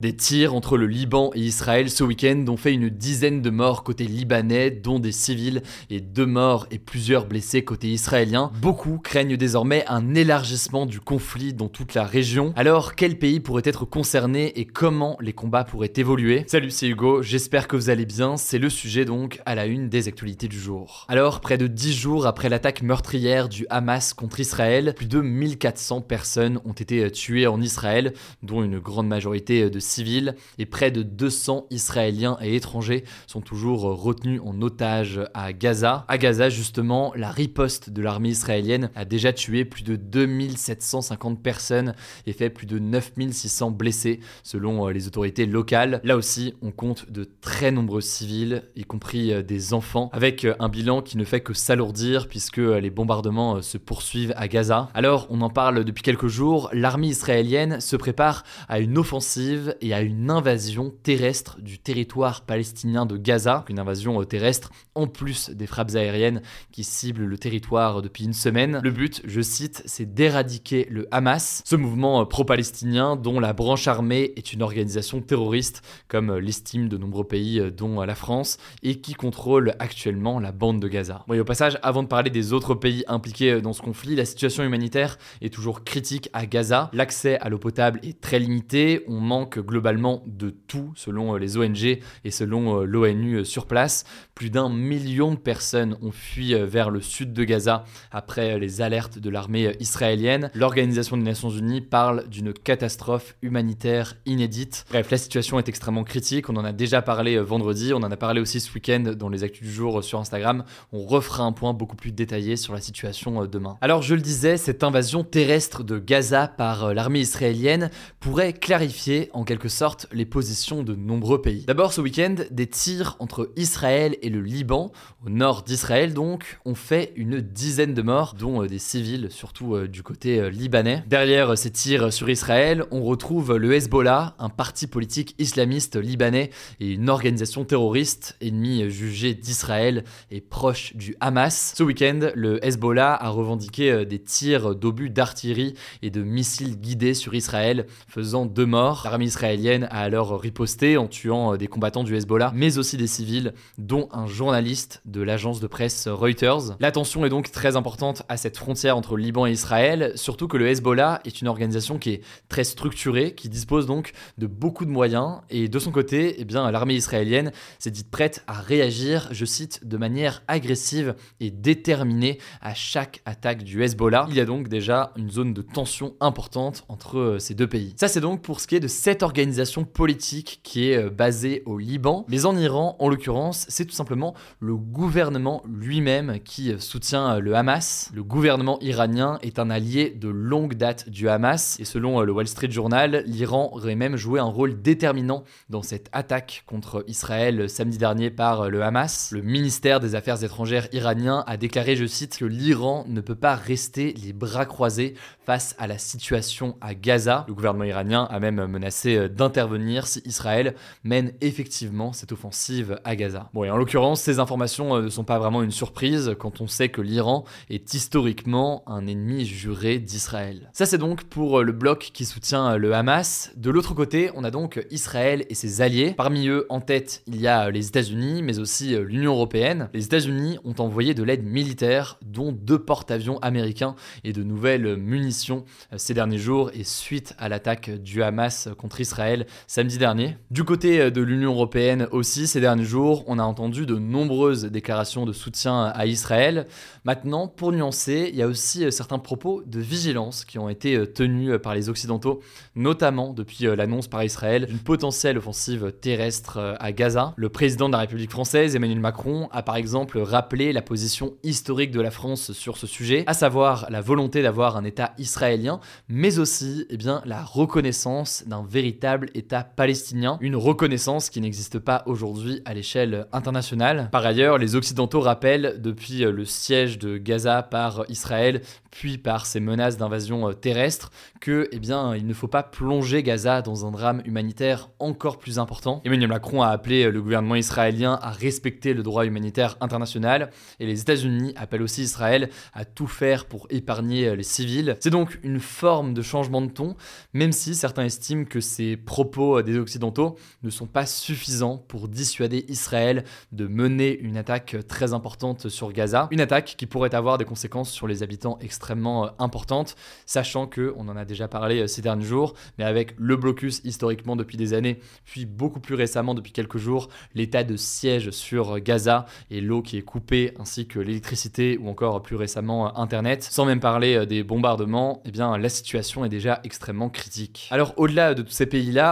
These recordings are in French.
Des tirs entre le Liban et Israël ce week-end ont fait une dizaine de morts côté libanais, dont des civils, et deux morts et plusieurs blessés côté israélien. Beaucoup craignent désormais un élargissement du conflit dans toute la région. Alors, quel pays pourrait être concerné et comment les combats pourraient évoluer? Salut, c'est Hugo, j'espère que vous allez bien. C'est le sujet donc à la une des actualités du jour. Alors, près de 10 jours après l'attaque meurtrière du Hamas contre Israël, plus de 1400 personnes ont été tuées en Israël, dont une grande majorité de civils et près de 200 Israéliens et étrangers sont toujours retenus en otage à Gaza. À Gaza, justement, la riposte de l'armée israélienne a déjà tué plus de 2750 personnes et fait plus de 9600 blessés selon euh, les autorités locales. Là aussi, on compte de très nombreux civils, y compris euh, des enfants, avec euh, un bilan qui ne fait que s'alourdir puisque les bombardements se poursuivent à Gaza. Alors, on en parle depuis quelques jours, l'armée israélienne se prépare à une offensive et à une invasion terrestre du territoire palestinien de Gaza, une invasion euh, terrestre en plus des frappes aériennes qui ciblent le territoire depuis une semaine. Le but, je cite, c'est d'éradiquer le Hamas, ce mouvement euh, pro-palestinien dont la branche armée est une organisation terroriste, comme euh, l'estime de nombreux pays, dont la France, et qui contrôle actuellement la bande de Gaza. Bon, et au passage, avant de parler des autres pays impliqués dans ce conflit, la situation humanitaire est toujours critique à Gaza. L'accès à l'eau potable est très limité, on manque globalement de tout selon euh, les ONG et selon euh, l'ONU euh, sur place. Plus d'un million de personnes ont fui vers le sud de Gaza après les alertes de l'armée israélienne. L'Organisation des Nations Unies parle d'une catastrophe humanitaire inédite. Bref, la situation est extrêmement critique. On en a déjà parlé vendredi, on en a parlé aussi ce week-end dans les actus du jour sur Instagram. On refera un point beaucoup plus détaillé sur la situation demain. Alors je le disais, cette invasion terrestre de Gaza par l'armée israélienne pourrait clarifier en quelque sorte les positions de nombreux pays. D'abord ce week-end, des tirs entre Israël et le Liban, au nord d'Israël donc, ont fait une dizaine de morts, dont euh, des civils, surtout euh, du côté euh, libanais. Derrière ces tirs sur Israël, on retrouve le Hezbollah, un parti politique islamiste libanais et une organisation terroriste, ennemi jugé d'Israël et proche du Hamas. Ce week-end, le Hezbollah a revendiqué des tirs d'obus d'artillerie et de missiles guidés sur Israël, faisant deux morts. L'armée a alors riposté en tuant euh, des combattants du Hezbollah, mais aussi des civils, dont un journaliste de l'agence de presse Reuters. L'attention est donc très importante à cette frontière entre le Liban et Israël, surtout que le Hezbollah est une organisation qui est très structurée, qui dispose donc de beaucoup de moyens, et de son côté, eh bien, l'armée israélienne s'est dite prête à réagir, je cite, de manière agressive et déterminée à chaque attaque du Hezbollah. Il y a donc déjà une zone de tension importante entre euh, ces deux pays. Ça c'est donc pour ce qui est de cette organisation politique qui est euh, basée au Liban. Mais en Iran, en l'occurrence, c'est tout simplement le gouvernement lui-même qui euh, soutient euh, le Hamas. Le gouvernement iranien est un allié de longue date du Hamas. Et selon le Wall Street Journal, l'Iran aurait même joué un rôle déterminant dans cette attaque contre Israël samedi dernier par le Hamas. Le ministère des Affaires étrangères iranien a déclaré, je cite, que l'Iran ne peut pas rester les bras croisés face à la situation à Gaza. Le gouvernement iranien a même menacé d'intervenir si Israël mène effectivement cette offensive à Gaza. Bon, et en l'occurrence, ces informations euh, ne sont pas vraiment une surprise quand on sait que l'Iran est historiquement un ennemi juré d'Israël. Ça, c'est donc pour euh, le bloc qui soutient le Hamas. De l'autre côté, on a donc Israël et ses alliés. Parmi eux, en tête, il y a les États-Unis, mais aussi l'Union européenne. Les États-Unis ont envoyé de l'aide militaire, dont deux porte-avions américains et de nouvelles munitions ces derniers jours et suite à l'attaque du Hamas contre Israël Samedi dernier. Du côté de l'Union européenne aussi, ces derniers jours, on a entendu de nombreuses déclarations de soutien à Israël. Maintenant, pour nuancer, il y a aussi certains propos de vigilance qui ont été tenus par les Occidentaux, notamment depuis l'annonce par Israël d'une potentielle offensive terrestre à Gaza. Le président de la République française, Emmanuel Macron, a par exemple rappelé la position historique de la France sur ce sujet, à savoir la volonté d'avoir un État israélien, mais aussi eh bien, la reconnaissance d'un véritable État palestinien, une reconnaissance qui n'existe pas aujourd'hui à l'échelle internationale. Par ailleurs, les Occidentaux rappellent depuis le siège de Gaza par Israël, puis par ses menaces d'invasion terrestre, que eh bien, il ne faut pas plonger Gaza dans un drame humanitaire encore plus important. Emmanuel Macron a appelé le gouvernement israélien à respecter le droit humanitaire international et les États-Unis appellent aussi Israël à tout faire pour épargner les civils. C'est donc une forme de changement de ton, même si certains estiment que ces propos des Occidentaux ne sont pas suffisants pour dissuader Israël de mener une attaque très importante sur Gaza. Une attaque qui pourrait avoir des conséquences sur les habitants extrêmement importantes, sachant que, on en a déjà parlé ces derniers jours, mais avec le blocus historiquement depuis des années, puis beaucoup plus récemment depuis quelques jours, l'état de siège sur Gaza et l'eau qui est coupée, ainsi que l'électricité ou encore plus récemment Internet, sans même parler des bombardements, eh bien la situation est déjà extrêmement critique. Alors au-delà de tous ces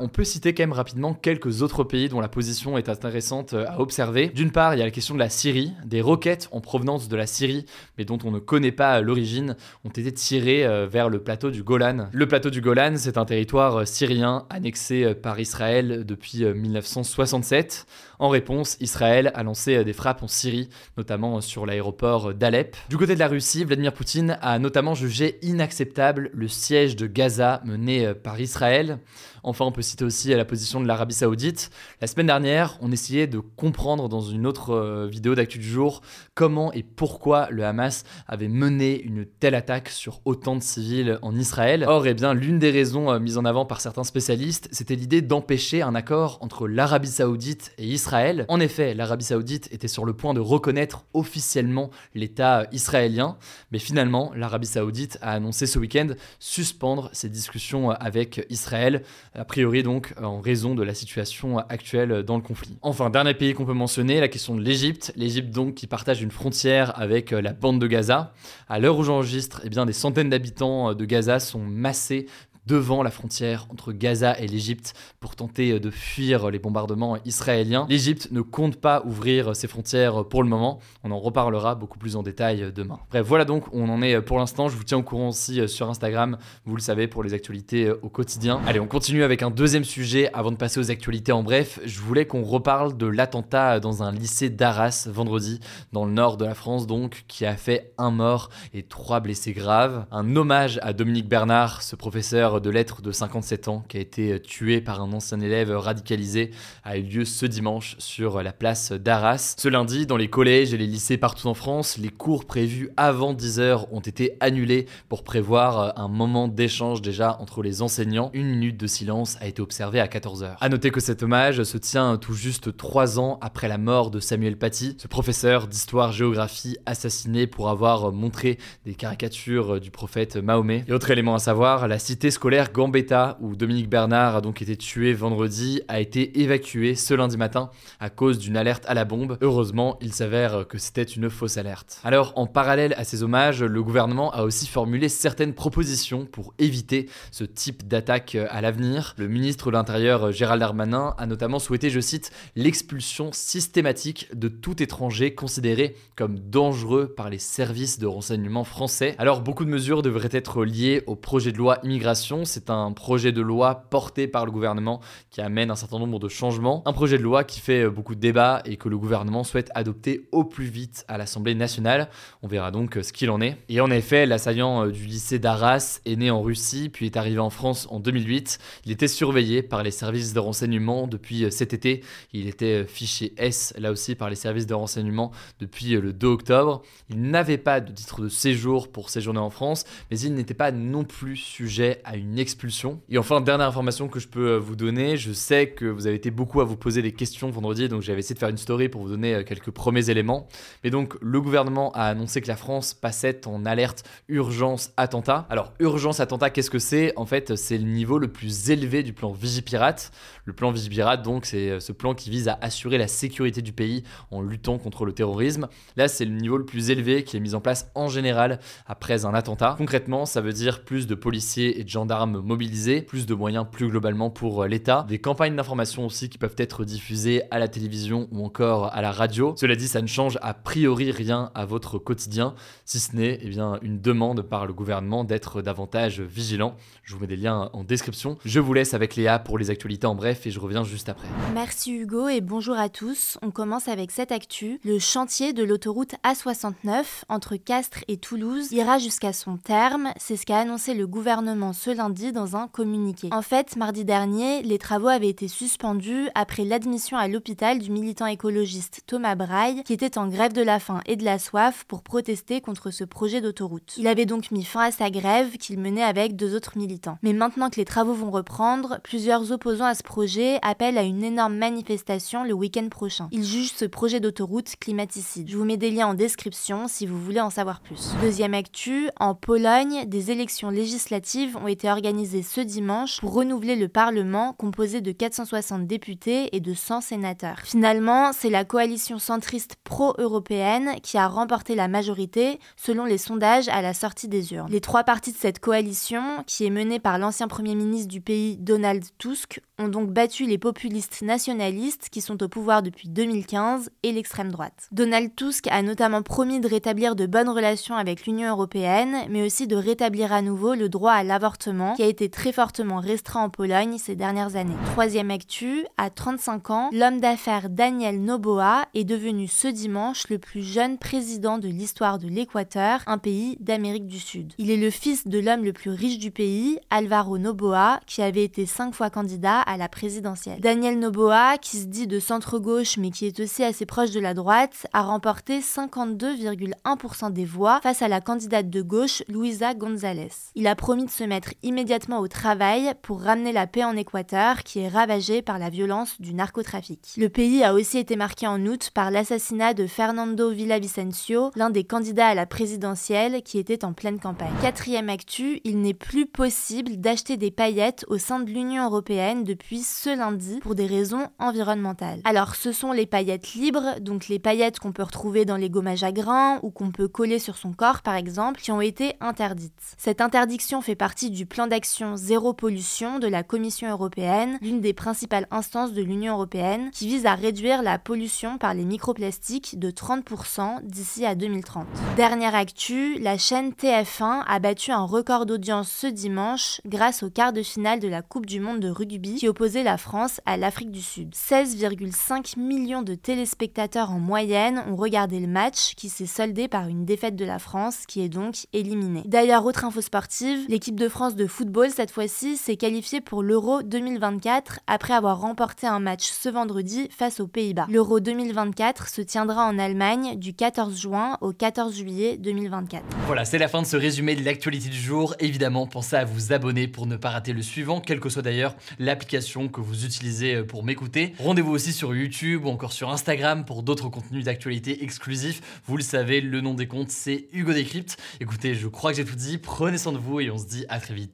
on peut citer quand même rapidement quelques autres pays dont la position est intéressante à observer. D'une part, il y a la question de la Syrie. Des roquettes en provenance de la Syrie, mais dont on ne connaît pas l'origine, ont été tirées euh, vers le plateau du Golan. Le plateau du Golan, c'est un territoire syrien annexé par Israël depuis 1967. En réponse, Israël a lancé des frappes en Syrie, notamment sur l'aéroport d'Alep. Du côté de la Russie, Vladimir Poutine a notamment jugé inacceptable le siège de Gaza mené par Israël. Enfin, on peut citer aussi la position de l'Arabie Saoudite. La semaine dernière, on essayait de comprendre dans une autre euh, vidéo d'actu du jour comment et pourquoi le Hamas avait mené une telle attaque sur autant de civils en Israël. Or, eh bien, l'une des raisons euh, mises en avant par certains spécialistes, c'était l'idée d'empêcher un accord entre l'Arabie Saoudite et Israël. En effet, l'Arabie Saoudite était sur le point de reconnaître officiellement l'État israélien, mais finalement, l'Arabie Saoudite a annoncé ce week-end suspendre ses discussions avec Israël a priori donc en raison de la situation actuelle dans le conflit. Enfin, dernier pays qu'on peut mentionner, la question de l'Égypte. L'Égypte donc qui partage une frontière avec euh, la bande de Gaza. À l'heure où j'enregistre, eh bien des centaines d'habitants euh, de Gaza sont massés devant la frontière entre Gaza et l'Égypte pour tenter de fuir les bombardements israéliens. L'Égypte ne compte pas ouvrir ses frontières pour le moment. On en reparlera beaucoup plus en détail demain. Bref, voilà donc où on en est pour l'instant. Je vous tiens au courant aussi sur Instagram, vous le savez, pour les actualités au quotidien. Allez, on continue avec un deuxième sujet avant de passer aux actualités en bref. Je voulais qu'on reparle de l'attentat dans un lycée d'Arras vendredi, dans le nord de la France donc, qui a fait un mort et trois blessés graves. Un hommage à Dominique Bernard, ce professeur de lettres de 57 ans qui a été tué par un ancien élève radicalisé a eu lieu ce dimanche sur la place d'Arras. Ce lundi, dans les collèges et les lycées partout en France, les cours prévus avant 10h ont été annulés pour prévoir un moment d'échange déjà entre les enseignants. Une minute de silence a été observée à 14h. A noter que cet hommage se tient tout juste trois ans après la mort de Samuel Paty, ce professeur d'histoire-géographie assassiné pour avoir montré des caricatures du prophète Mahomet. Et autre élément à savoir, la cité scolaire scolaire Gambetta, où Dominique Bernard a donc été tué vendredi, a été évacué ce lundi matin à cause d'une alerte à la bombe. Heureusement, il s'avère que c'était une fausse alerte. Alors, en parallèle à ces hommages, le gouvernement a aussi formulé certaines propositions pour éviter ce type d'attaque à l'avenir. Le ministre de l'Intérieur Gérald Darmanin a notamment souhaité, je cite, l'expulsion systématique de tout étranger considéré comme dangereux par les services de renseignement français. Alors, beaucoup de mesures devraient être liées au projet de loi immigration c'est un projet de loi porté par le gouvernement qui amène un certain nombre de changements. Un projet de loi qui fait euh, beaucoup de débats et que le gouvernement souhaite adopter au plus vite à l'Assemblée nationale. On verra donc euh, ce qu'il en est. Et en effet, l'assaillant euh, du lycée d'Arras est né en Russie puis est arrivé en France en 2008. Il était surveillé par les services de renseignement depuis cet été. Il était fiché S là aussi par les services de renseignement depuis le 2 octobre. Il n'avait pas de titre de séjour pour séjourner en France, mais il n'était pas non plus sujet à une une expulsion. Et enfin, dernière information que je peux vous donner, je sais que vous avez été beaucoup à vous poser des questions vendredi, donc j'avais essayé de faire une story pour vous donner quelques premiers éléments. Mais donc, le gouvernement a annoncé que la France passait en alerte urgence attentat. Alors, urgence attentat, qu'est-ce que c'est? En fait, c'est le niveau le plus élevé du plan Vigipirate. Le plan Vigipirate, donc, c'est ce plan qui vise à assurer la sécurité du pays en luttant contre le terrorisme. Là, c'est le niveau le plus élevé qui est mis en place en général après un attentat. Concrètement, ça veut dire plus de policiers et de gendarmes mobilisés, plus de moyens plus globalement pour l'État, des campagnes d'information aussi qui peuvent être diffusées à la télévision ou encore à la radio. Cela dit, ça ne change a priori rien à votre quotidien, si ce n'est eh bien, une demande par le gouvernement d'être davantage vigilant. Je vous mets des liens en description. Je vous laisse avec Léa pour les actualités en bref et je reviens juste après. Merci Hugo et bonjour à tous. On commence avec cette actu. Le chantier de l'autoroute A69 entre Castres et Toulouse ira jusqu'à son terme. C'est ce qu'a annoncé le gouvernement ce lundi dans un communiqué. En fait, mardi dernier, les travaux avaient été suspendus après l'admission à l'hôpital du militant écologiste Thomas Braille qui était en grève de la faim et de la soif pour protester contre ce projet d'autoroute. Il avait donc mis fin à sa grève qu'il menait avec deux autres militants. Mais maintenant que les travaux vont reprendre, plusieurs opposants à ce projet appellent à une énorme manifestation le week-end prochain. Ils jugent ce projet d'autoroute climaticide. Je vous mets des liens en description si vous voulez en savoir plus. Deuxième actu, en Pologne, des élections législatives ont été organisées ce dimanche pour renouveler le Parlement composé de 460 députés et de 100 sénateurs. Finalement, c'est la coalition centriste pro-européenne qui a remporté la majorité selon les sondages à la sortie des urnes. Les trois partis de cette coalition, qui est menée par l'ancien Premier ministre du pays Donald Tusk, ont donc battu les populistes nationalistes qui sont au pouvoir depuis 2015 et l'extrême droite. Donald Tusk a notamment promis de rétablir de bonnes relations avec l'Union européenne, mais aussi de rétablir à nouveau le droit à l'avortement qui a été très fortement restreint en Pologne ces dernières années. Troisième actu, à 35 ans, l'homme d'affaires Daniel Noboa est devenu ce dimanche le plus jeune président de l'histoire de l'Équateur, un pays d'Amérique du Sud. Il est le fils de l'homme le plus riche du pays, Alvaro Noboa, qui avait été cinq fois candidat à la présidentielle. Daniel Noboa, qui se dit de centre-gauche mais qui est aussi assez proche de la droite, a remporté 52,1% des voix face à la candidate de gauche Luisa González. Il a promis de se mettre immédiatement au travail pour ramener la paix en Équateur qui est ravagée par la violence du narcotrafic. Le pays a aussi été marqué en août par l'assassinat de Fernando Villavicencio, l'un des candidats à la présidentielle qui était en pleine campagne. Quatrième actu, il n'est plus possible d'acheter des paillettes au sein de l'Union européenne depuis ce lundi pour des raisons environnementales. Alors ce sont les paillettes libres, donc les paillettes qu'on peut retrouver dans les gommages à grains ou qu'on peut coller sur son corps par exemple, qui ont été interdites. Cette interdiction fait partie du plan d'action zéro pollution de la Commission européenne, l'une des principales instances de l'Union européenne, qui vise à réduire la pollution par les microplastiques de 30% d'ici à 2030. Dernière actu, la chaîne TF1 a battu un record d'audience ce dimanche grâce au quart de finale de la Coupe du Monde de rugby qui opposait la France à l'Afrique du Sud. 16,5 millions de téléspectateurs en moyenne ont regardé le match qui s'est soldé par une défaite de la France qui est donc éliminée. D'ailleurs, autre info sportive, l'équipe de France de football cette fois-ci s'est qualifiée pour l'Euro 2024 après avoir remporté un match ce vendredi face aux Pays-Bas. L'Euro 2024 se tiendra en Allemagne du 14 juin au 14 juillet 2024. Voilà, c'est la fin de ce résumé de l'actualité du jour. Évidemment, pensez à vous abonner pour ne pas rater le suivant, quelle que soit d'ailleurs l'application que vous utilisez pour m'écouter. Rendez-vous aussi sur YouTube ou encore sur Instagram pour d'autres contenus d'actualité exclusifs. Vous le savez, le nom des comptes, c'est Hugo Décrypte. Écoutez, je crois que j'ai tout dit. Prenez soin de vous et on se dit à très vite.